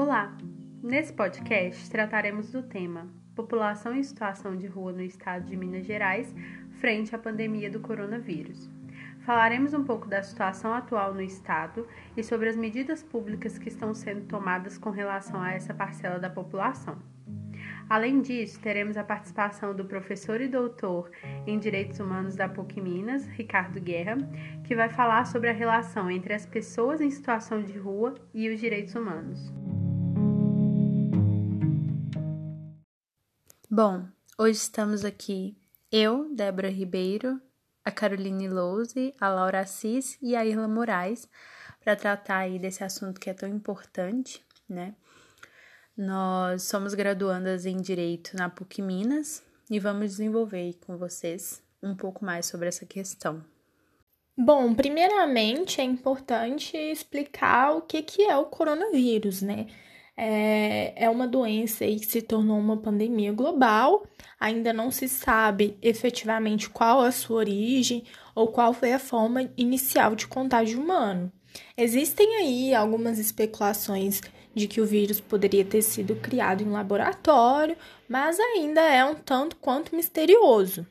Olá! Nesse podcast trataremos do tema População em situação de rua no estado de Minas Gerais frente à pandemia do coronavírus. Falaremos um pouco da situação atual no estado e sobre as medidas públicas que estão sendo tomadas com relação a essa parcela da população. Além disso, teremos a participação do professor e doutor em Direitos Humanos da PUC Minas, Ricardo Guerra, que vai falar sobre a relação entre as pessoas em situação de rua e os direitos humanos. Bom, hoje estamos aqui eu, Débora Ribeiro, a Caroline Louze, a Laura Assis e a Irla Moraes para tratar aí desse assunto que é tão importante, né? Nós somos graduandas em Direito na PUC Minas e vamos desenvolver com vocês um pouco mais sobre essa questão. Bom, primeiramente é importante explicar o que, que é o coronavírus, né? É, é uma doença aí que se tornou uma pandemia global, ainda não se sabe efetivamente qual a sua origem ou qual foi a forma inicial de contágio humano. Existem aí algumas especulações de que o vírus poderia ter sido criado em laboratório, mas ainda é um tanto quanto misterioso.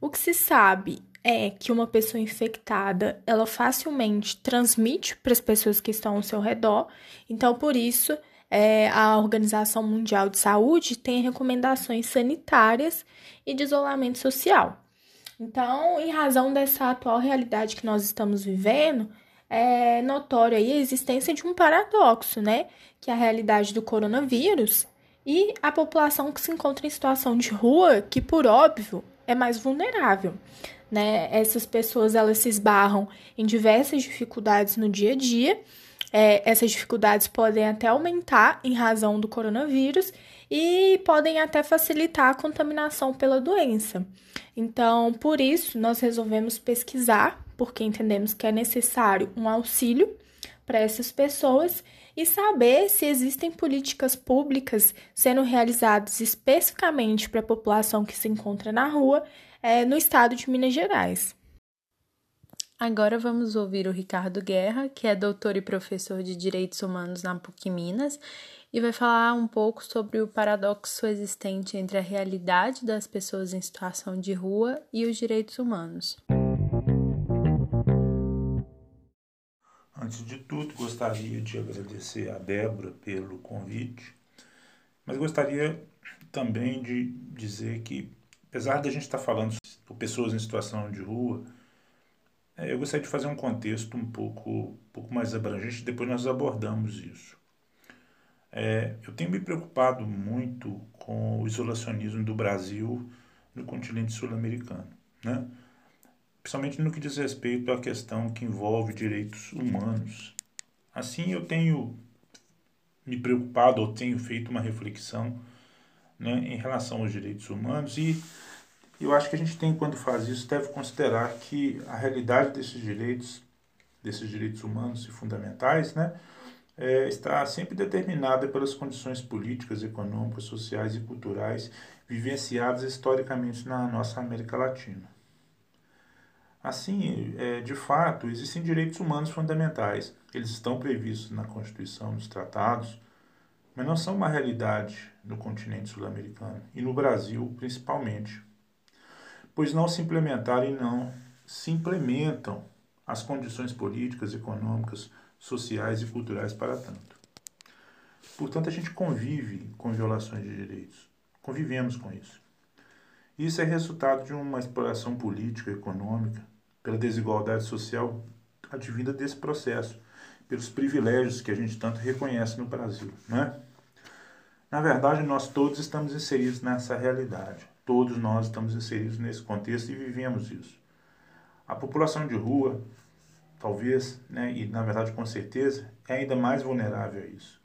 O que se sabe é que uma pessoa infectada, ela facilmente transmite para as pessoas que estão ao seu redor, então por isso é, a Organização Mundial de Saúde tem recomendações sanitárias e de isolamento social. Então, em razão dessa atual realidade que nós estamos vivendo, é notório aí a existência de um paradoxo, né? Que é a realidade do coronavírus e a população que se encontra em situação de rua, que por óbvio é mais vulnerável, né? Essas pessoas elas se esbarram em diversas dificuldades no dia a dia. É, essas dificuldades podem até aumentar em razão do coronavírus e podem até facilitar a contaminação pela doença. Então, por isso, nós resolvemos pesquisar porque entendemos que é necessário um auxílio para essas pessoas e saber se existem políticas públicas sendo realizadas especificamente para a população que se encontra na rua é, no estado de Minas Gerais. Agora vamos ouvir o Ricardo Guerra, que é doutor e professor de Direitos Humanos na PUC Minas, e vai falar um pouco sobre o paradoxo existente entre a realidade das pessoas em situação de rua e os direitos humanos. Antes de tudo, gostaria de agradecer a Débora pelo convite, mas gostaria também de dizer que, apesar de a gente estar falando por pessoas em situação de rua, eu gostaria de fazer um contexto um pouco, um pouco mais abrangente, depois nós abordamos isso. É, eu tenho me preocupado muito com o isolacionismo do Brasil no continente sul-americano. Né? principalmente no que diz respeito à questão que envolve direitos humanos. Assim, eu tenho me preocupado ou tenho feito uma reflexão né, em relação aos direitos humanos e eu acho que a gente tem, quando faz isso, deve considerar que a realidade desses direitos, desses direitos humanos e fundamentais, né, é, está sempre determinada pelas condições políticas, econômicas, sociais e culturais vivenciadas historicamente na nossa América Latina. Assim, é, de fato, existem direitos humanos fundamentais. Eles estão previstos na Constituição, nos tratados, mas não são uma realidade no continente sul-americano e no Brasil principalmente, pois não se implementaram e não se implementam as condições políticas, econômicas, sociais e culturais para tanto. Portanto, a gente convive com violações de direitos, convivemos com isso. Isso é resultado de uma exploração política, econômica, pela desigualdade social advinda desse processo, pelos privilégios que a gente tanto reconhece no Brasil, né? Na verdade, nós todos estamos inseridos nessa realidade. Todos nós estamos inseridos nesse contexto e vivemos isso. A população de rua, talvez, né, e na verdade com certeza, é ainda mais vulnerável a isso.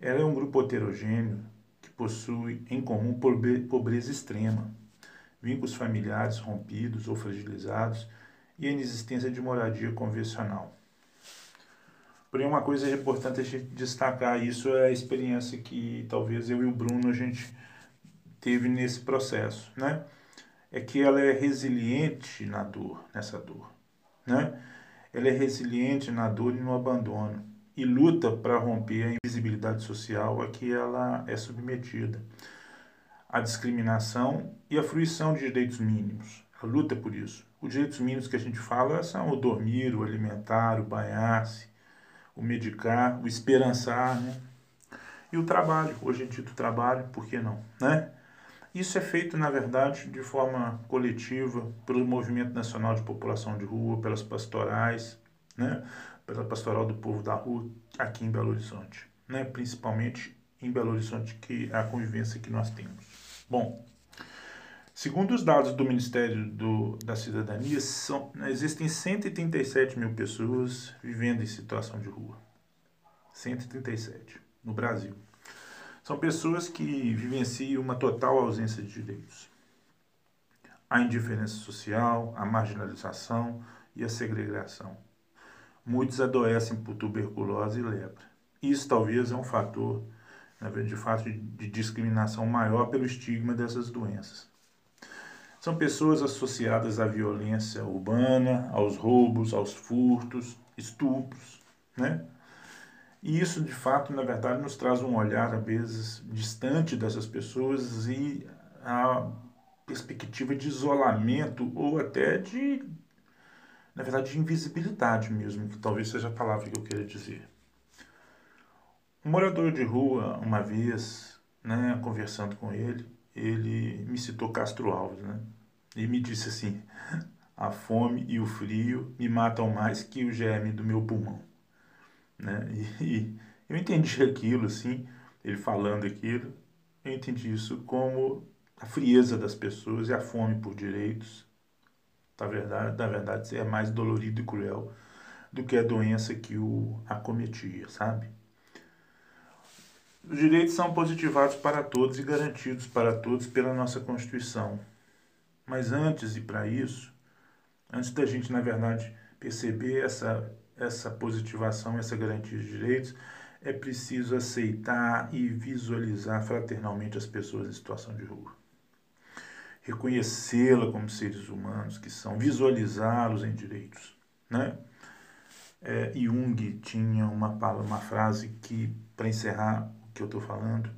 Ela é um grupo heterogêneo que possui em comum pobreza extrema, vínculos familiares rompidos ou fragilizados e a inexistência de moradia convencional. Porém, uma coisa importante a gente destacar isso é a experiência que talvez eu e o Bruno a gente teve nesse processo, né? É que ela é resiliente na dor, nessa dor, né? Ela é resiliente na dor e no abandono. e luta para romper a invisibilidade social a que ela é submetida, a discriminação e a fruição de direitos mínimos. A luta por isso. Os direitos mínimos que a gente fala são o dormir, o alimentar, o banhar-se, o medicar, o esperançar, né? E o trabalho, hoje em dia o trabalho, por que não, né? Isso é feito, na verdade, de forma coletiva, pelo Movimento Nacional de População de Rua, pelas pastorais, né? pela Pastoral do Povo da Rua, aqui em Belo Horizonte, né? principalmente em Belo Horizonte, que é a convivência que nós temos. Bom, segundo os dados do Ministério do, da Cidadania, são, existem 137 mil pessoas vivendo em situação de rua. 137 no Brasil. São pessoas que vivenciam uma total ausência de direitos. A indiferença social, a marginalização e a segregação. Muitos adoecem por tuberculose e lepra. Isso talvez é um fator, de fato, de discriminação maior pelo estigma dessas doenças. São pessoas associadas à violência urbana, aos roubos, aos furtos, estupros, né? E isso, de fato, na verdade, nos traz um olhar, às vezes, distante dessas pessoas e a perspectiva de isolamento ou até de, na verdade, de invisibilidade mesmo, que talvez seja a palavra que eu queira dizer. Um morador de rua, uma vez, né, conversando com ele, ele me citou Castro Alves, né? E me disse assim: a fome e o frio me matam mais que o germe do meu pulmão. Né? E, e eu entendi aquilo, assim, ele falando aquilo, eu entendi isso como a frieza das pessoas e a fome por direitos. Na verdade, na verdade, é mais dolorido e cruel do que a doença que o acometia, sabe? Os direitos são positivados para todos e garantidos para todos pela nossa Constituição. Mas antes e para isso, antes da gente, na verdade, perceber essa essa positivação, essa garantia de direitos, é preciso aceitar e visualizar fraternalmente as pessoas em situação de rua. Reconhecê-la como seres humanos que são, visualizá-los em direitos. Né? É, Jung tinha uma, uma frase que, para encerrar o que eu estou falando,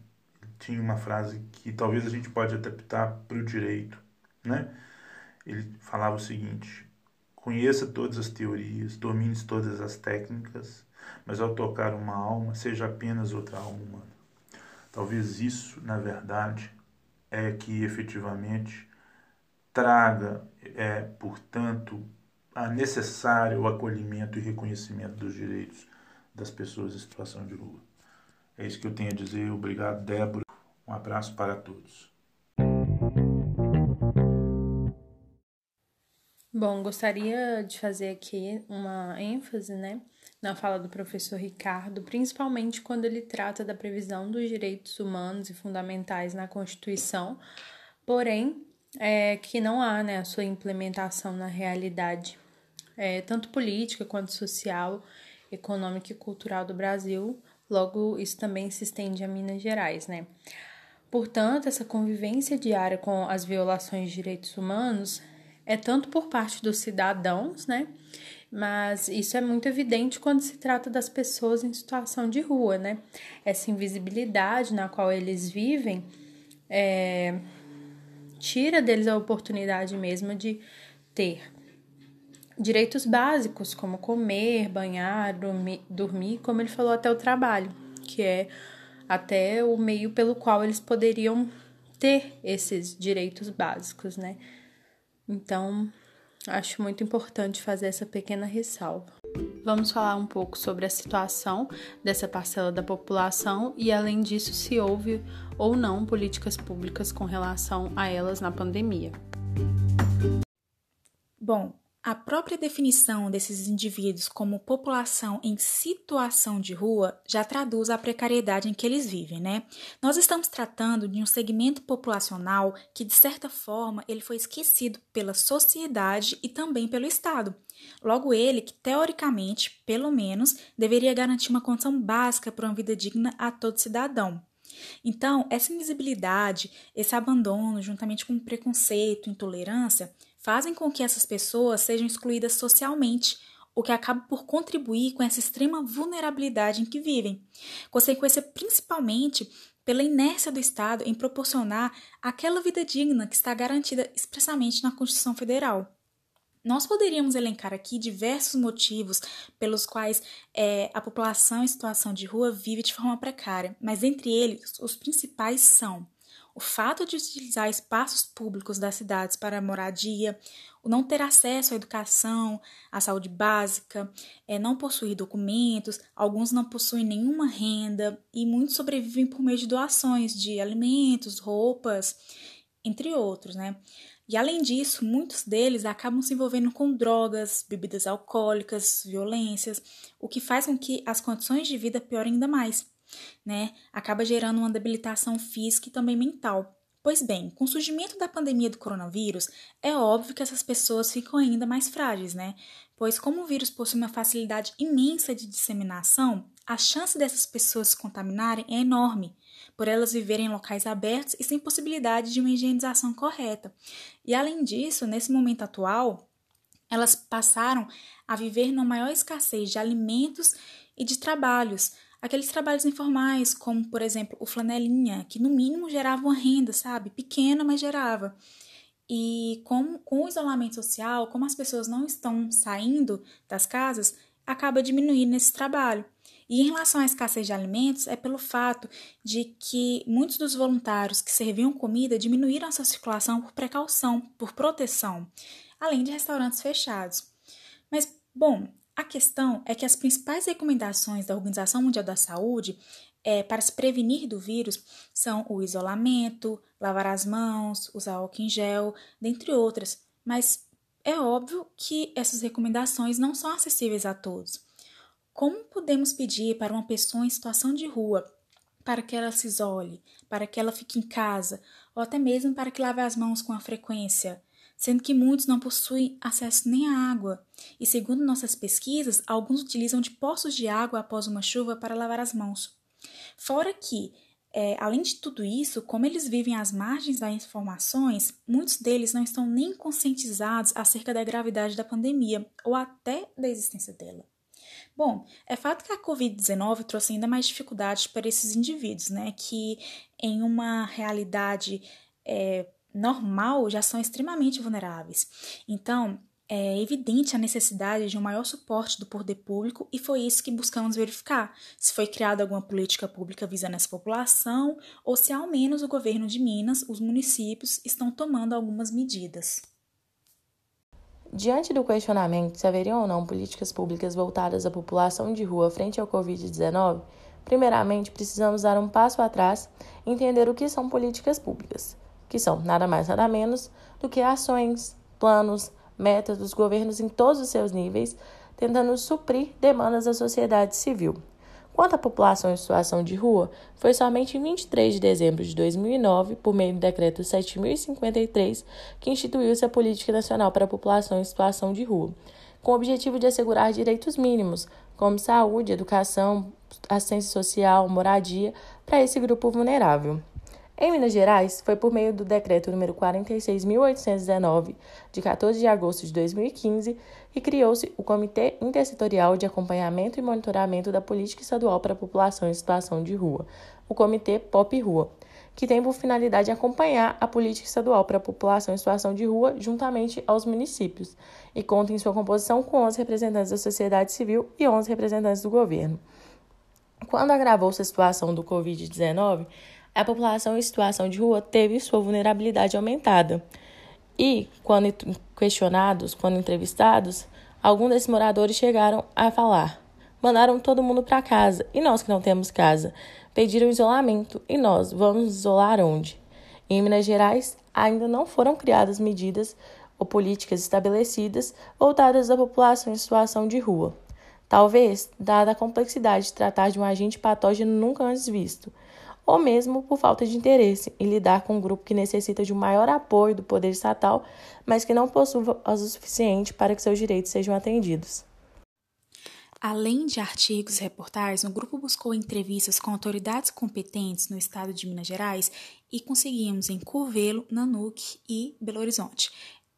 tinha uma frase que talvez a gente pode adaptar para o direito. Né? Ele falava o seguinte: Conheça todas as teorias, domine todas as técnicas, mas ao tocar uma alma, seja apenas outra alma humana. Talvez isso, na verdade, é que efetivamente traga, é, portanto, a necessário o acolhimento e reconhecimento dos direitos das pessoas em situação de rua. É isso que eu tenho a dizer. Obrigado, Débora. Um abraço para todos. Bom, gostaria de fazer aqui uma ênfase, né, na fala do professor Ricardo, principalmente quando ele trata da previsão dos direitos humanos e fundamentais na Constituição, porém, é, que não há, né, a sua implementação na realidade, é, tanto política quanto social, econômica e cultural do Brasil, logo isso também se estende a Minas Gerais, né. Portanto, essa convivência diária com as violações de direitos humanos é tanto por parte dos cidadãos, né? Mas isso é muito evidente quando se trata das pessoas em situação de rua, né? Essa invisibilidade na qual eles vivem é, tira deles a oportunidade mesmo de ter direitos básicos, como comer, banhar, dormir, dormir, como ele falou, até o trabalho, que é até o meio pelo qual eles poderiam ter esses direitos básicos, né? Então, acho muito importante fazer essa pequena ressalva. Vamos falar um pouco sobre a situação dessa parcela da população e, além disso, se houve ou não políticas públicas com relação a elas na pandemia. Bom, a própria definição desses indivíduos como população em situação de rua já traduz a precariedade em que eles vivem, né? Nós estamos tratando de um segmento populacional que, de certa forma, ele foi esquecido pela sociedade e também pelo Estado. Logo, ele que, teoricamente, pelo menos, deveria garantir uma condição básica para uma vida digna a todo cidadão. Então, essa invisibilidade, esse abandono, juntamente com preconceito, intolerância, fazem com que essas pessoas sejam excluídas socialmente o que acaba por contribuir com essa extrema vulnerabilidade em que vivem. Consequência principalmente pela inércia do Estado em proporcionar aquela vida digna que está garantida expressamente na Constituição Federal. Nós poderíamos elencar aqui diversos motivos pelos quais é, a população em situação de rua vive de forma precária, mas entre eles os principais são o fato de utilizar espaços públicos das cidades para moradia, o não ter acesso à educação, à saúde básica, é, não possuir documentos, alguns não possuem nenhuma renda e muitos sobrevivem por meio de doações de alimentos, roupas, entre outros, né? E além disso, muitos deles acabam se envolvendo com drogas, bebidas alcoólicas, violências, o que faz com que as condições de vida piorem ainda mais né? Acaba gerando uma debilitação física e também mental. Pois bem, com o surgimento da pandemia do coronavírus, é óbvio que essas pessoas ficam ainda mais frágeis, né? Pois, como o vírus possui uma facilidade imensa de disseminação, a chance dessas pessoas se contaminarem é enorme, por elas viverem em locais abertos e sem possibilidade de uma higienização correta. E além disso, nesse momento atual, elas passaram a viver numa maior escassez de alimentos e de trabalhos, aqueles trabalhos informais, como por exemplo o flanelinha, que no mínimo gerava uma renda, sabe? Pequena, mas gerava. E com, com o isolamento social, como as pessoas não estão saindo das casas, acaba diminuindo esse trabalho. E em relação à escassez de alimentos, é pelo fato de que muitos dos voluntários que serviam comida diminuíram a sua circulação por precaução, por proteção, além de restaurantes fechados. Mas, bom, a questão é que as principais recomendações da Organização Mundial da Saúde é, para se prevenir do vírus são o isolamento, lavar as mãos, usar álcool em gel, dentre outras, mas é óbvio que essas recomendações não são acessíveis a todos. Como podemos pedir para uma pessoa em situação de rua para que ela se isole, para que ela fique em casa, ou até mesmo para que lave as mãos com a frequência? Sendo que muitos não possuem acesso nem à água. E segundo nossas pesquisas, alguns utilizam de poços de água após uma chuva para lavar as mãos. Fora que, é, além de tudo isso, como eles vivem às margens das informações, muitos deles não estão nem conscientizados acerca da gravidade da pandemia ou até da existência dela. Bom, é fato que a Covid-19 trouxe ainda mais dificuldades para esses indivíduos, né? Que em uma realidade é, normal já são extremamente vulneráveis. Então, é evidente a necessidade de um maior suporte do poder público e foi isso que buscamos verificar, se foi criada alguma política pública visando essa população ou se ao menos o governo de Minas, os municípios, estão tomando algumas medidas. Diante do questionamento se haveriam ou não políticas públicas voltadas à população de rua frente ao Covid-19, primeiramente precisamos dar um passo atrás e entender o que são políticas públicas que são nada mais nada menos do que ações, planos, metas dos governos em todos os seus níveis, tentando suprir demandas da sociedade civil. Quanto à população em situação de rua, foi somente em 23 de dezembro de 2009, por meio do Decreto 7053, que instituiu-se a Política Nacional para a População em Situação de Rua, com o objetivo de assegurar direitos mínimos, como saúde, educação, assistência social, moradia, para esse grupo vulnerável. Em Minas Gerais, foi por meio do decreto número 46.819, de 14 de agosto de 2015, que criou-se o Comitê Intersetorial de Acompanhamento e Monitoramento da Política Estadual para a População em Situação de Rua, o Comitê POP Rua, que tem por finalidade acompanhar a política estadual para a população em situação de rua juntamente aos municípios, e conta em sua composição com 11 representantes da sociedade civil e 11 representantes do governo. Quando agravou-se a situação do Covid-19, a população em situação de rua teve sua vulnerabilidade aumentada. E, quando questionados, quando entrevistados, alguns desses moradores chegaram a falar: mandaram todo mundo para casa, e nós que não temos casa? Pediram isolamento, e nós vamos isolar onde? Em Minas Gerais, ainda não foram criadas medidas ou políticas estabelecidas voltadas à população em situação de rua. Talvez, dada a complexidade de tratar de um agente patógeno nunca antes visto, ou mesmo por falta de interesse em lidar com um grupo que necessita de um maior apoio do poder estatal, mas que não possui o suficiente para que seus direitos sejam atendidos. Além de artigos e reportagens, o grupo buscou entrevistas com autoridades competentes no estado de Minas Gerais e conseguimos em Curvelo, Nanuque e Belo Horizonte.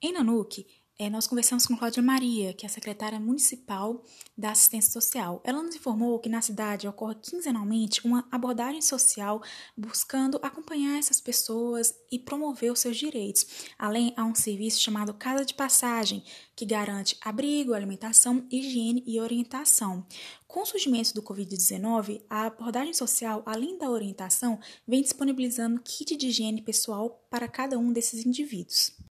Em Nanuque, é, nós conversamos com Cláudia Maria, que é a secretária municipal da assistência social. Ela nos informou que na cidade ocorre quinzenalmente uma abordagem social buscando acompanhar essas pessoas e promover os seus direitos. Além, há um serviço chamado Casa de Passagem, que garante abrigo, alimentação, higiene e orientação. Com o surgimento do Covid-19, a abordagem social, além da orientação, vem disponibilizando kit de higiene pessoal para cada um desses indivíduos.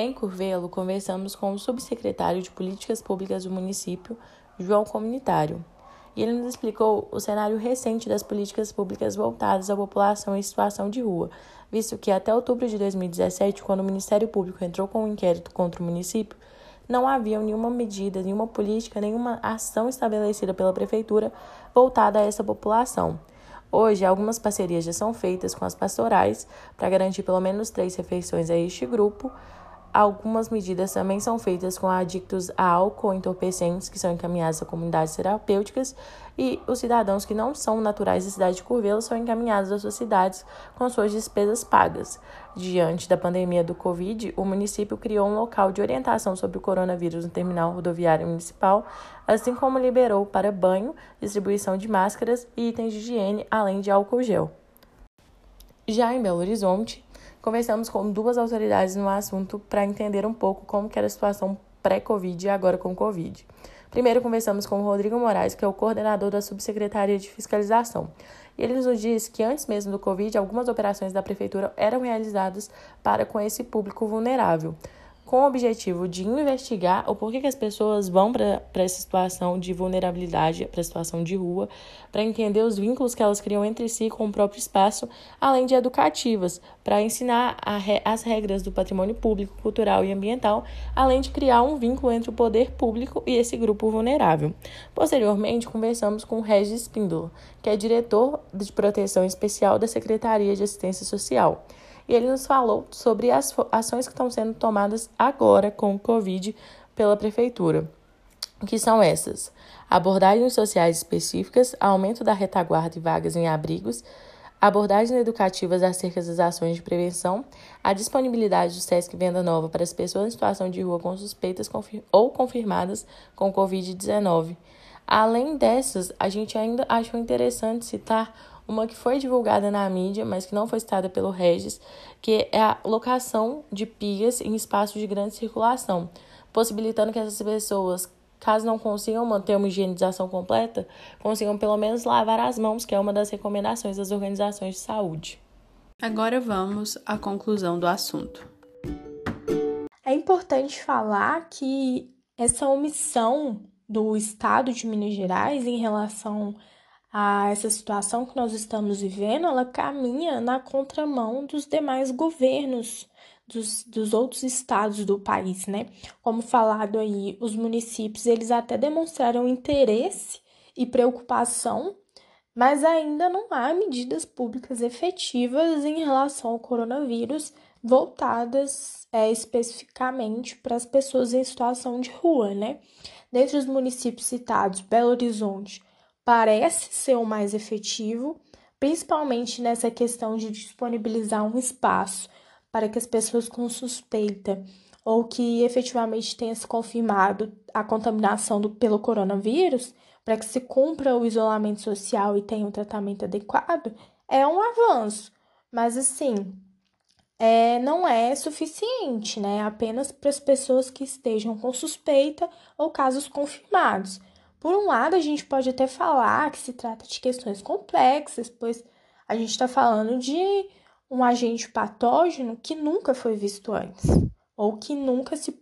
Em Curvelo, conversamos com o subsecretário de Políticas Públicas do município, João Comunitário, e ele nos explicou o cenário recente das políticas públicas voltadas à população em situação de rua, visto que até outubro de 2017, quando o Ministério Público entrou com um inquérito contra o município, não havia nenhuma medida, nenhuma política, nenhuma ação estabelecida pela Prefeitura voltada a essa população. Hoje, algumas parcerias já são feitas com as pastorais para garantir pelo menos três refeições a este grupo, Algumas medidas também são feitas com adictos a álcool entorpecentes que são encaminhados a comunidades terapêuticas e os cidadãos que não são naturais da cidade de Curvelo são encaminhados às suas cidades com suas despesas pagas. Diante da pandemia do Covid, o município criou um local de orientação sobre o coronavírus no terminal rodoviário municipal, assim como liberou para banho, distribuição de máscaras e itens de higiene, além de álcool gel. Já em Belo Horizonte, Conversamos com duas autoridades no assunto para entender um pouco como era a situação pré-Covid e agora com Covid. Primeiro, conversamos com o Rodrigo Moraes, que é o coordenador da Subsecretaria de Fiscalização. E ele nos disse que antes mesmo do Covid, algumas operações da Prefeitura eram realizadas para com esse público vulnerável com o objetivo de investigar o porquê que as pessoas vão para essa situação de vulnerabilidade, para a situação de rua, para entender os vínculos que elas criam entre si com o próprio espaço, além de educativas, para ensinar as regras do patrimônio público, cultural e ambiental, além de criar um vínculo entre o poder público e esse grupo vulnerável. Posteriormente, conversamos com Regis Espíndola, que é diretor de proteção especial da Secretaria de Assistência Social e ele nos falou sobre as ações que estão sendo tomadas agora com o Covid pela Prefeitura, que são essas: abordagens sociais específicas, aumento da retaguarda e vagas em abrigos, abordagens educativas acerca das ações de prevenção, a disponibilidade do SESC Venda Nova para as pessoas em situação de rua com suspeitas ou confirmadas com Covid-19. Além dessas, a gente ainda achou interessante citar uma que foi divulgada na mídia, mas que não foi citada pelo Regis, que é a locação de pias em espaços de grande circulação, possibilitando que essas pessoas, caso não consigam manter uma higienização completa, consigam pelo menos lavar as mãos, que é uma das recomendações das organizações de saúde. Agora vamos à conclusão do assunto. É importante falar que essa omissão do Estado de Minas Gerais em relação a essa situação que nós estamos vivendo, ela caminha na contramão dos demais governos dos, dos outros estados do país, né? Como falado aí, os municípios, eles até demonstraram interesse e preocupação, mas ainda não há medidas públicas efetivas em relação ao coronavírus voltadas é, especificamente para as pessoas em situação de rua, né? Dentre os municípios citados, Belo Horizonte, parece ser o mais efetivo, principalmente nessa questão de disponibilizar um espaço para que as pessoas com suspeita ou que efetivamente tenha se confirmado a contaminação do, pelo coronavírus, para que se cumpra o isolamento social e tenha um tratamento adequado, é um avanço. Mas assim, é, não é suficiente, né? Apenas para as pessoas que estejam com suspeita ou casos confirmados. Por um lado, a gente pode até falar que se trata de questões complexas, pois a gente está falando de um agente patógeno que nunca foi visto antes, ou que nunca se,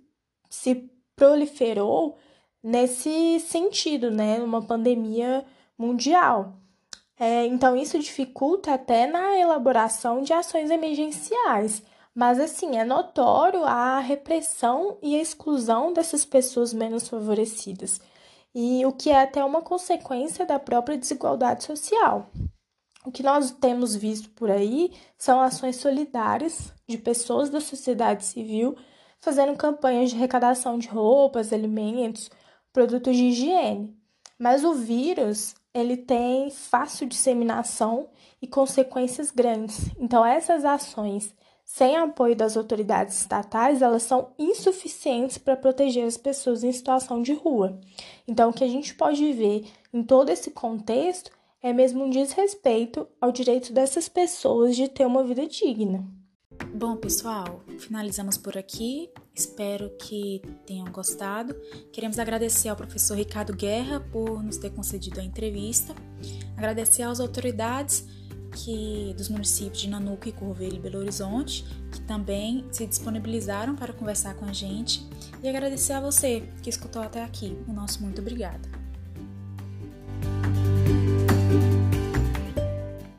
se proliferou nesse sentido, né? Uma pandemia mundial. É, então, isso dificulta até na elaboração de ações emergenciais. Mas, assim, é notório a repressão e a exclusão dessas pessoas menos favorecidas e o que é até uma consequência da própria desigualdade social. O que nós temos visto por aí são ações solidárias de pessoas da sociedade civil fazendo campanhas de arrecadação de roupas, alimentos, produtos de higiene. Mas o vírus, ele tem fácil disseminação e consequências grandes. Então essas ações sem apoio das autoridades estatais, elas são insuficientes para proteger as pessoas em situação de rua. Então, o que a gente pode ver em todo esse contexto é mesmo um desrespeito ao direito dessas pessoas de ter uma vida digna. Bom, pessoal, finalizamos por aqui. Espero que tenham gostado. Queremos agradecer ao professor Ricardo Guerra por nos ter concedido a entrevista, agradecer às autoridades que dos municípios de Nanuco e Corvelho e Belo Horizonte, que também se disponibilizaram para conversar com a gente, e agradecer a você que escutou até aqui. O nosso muito obrigada.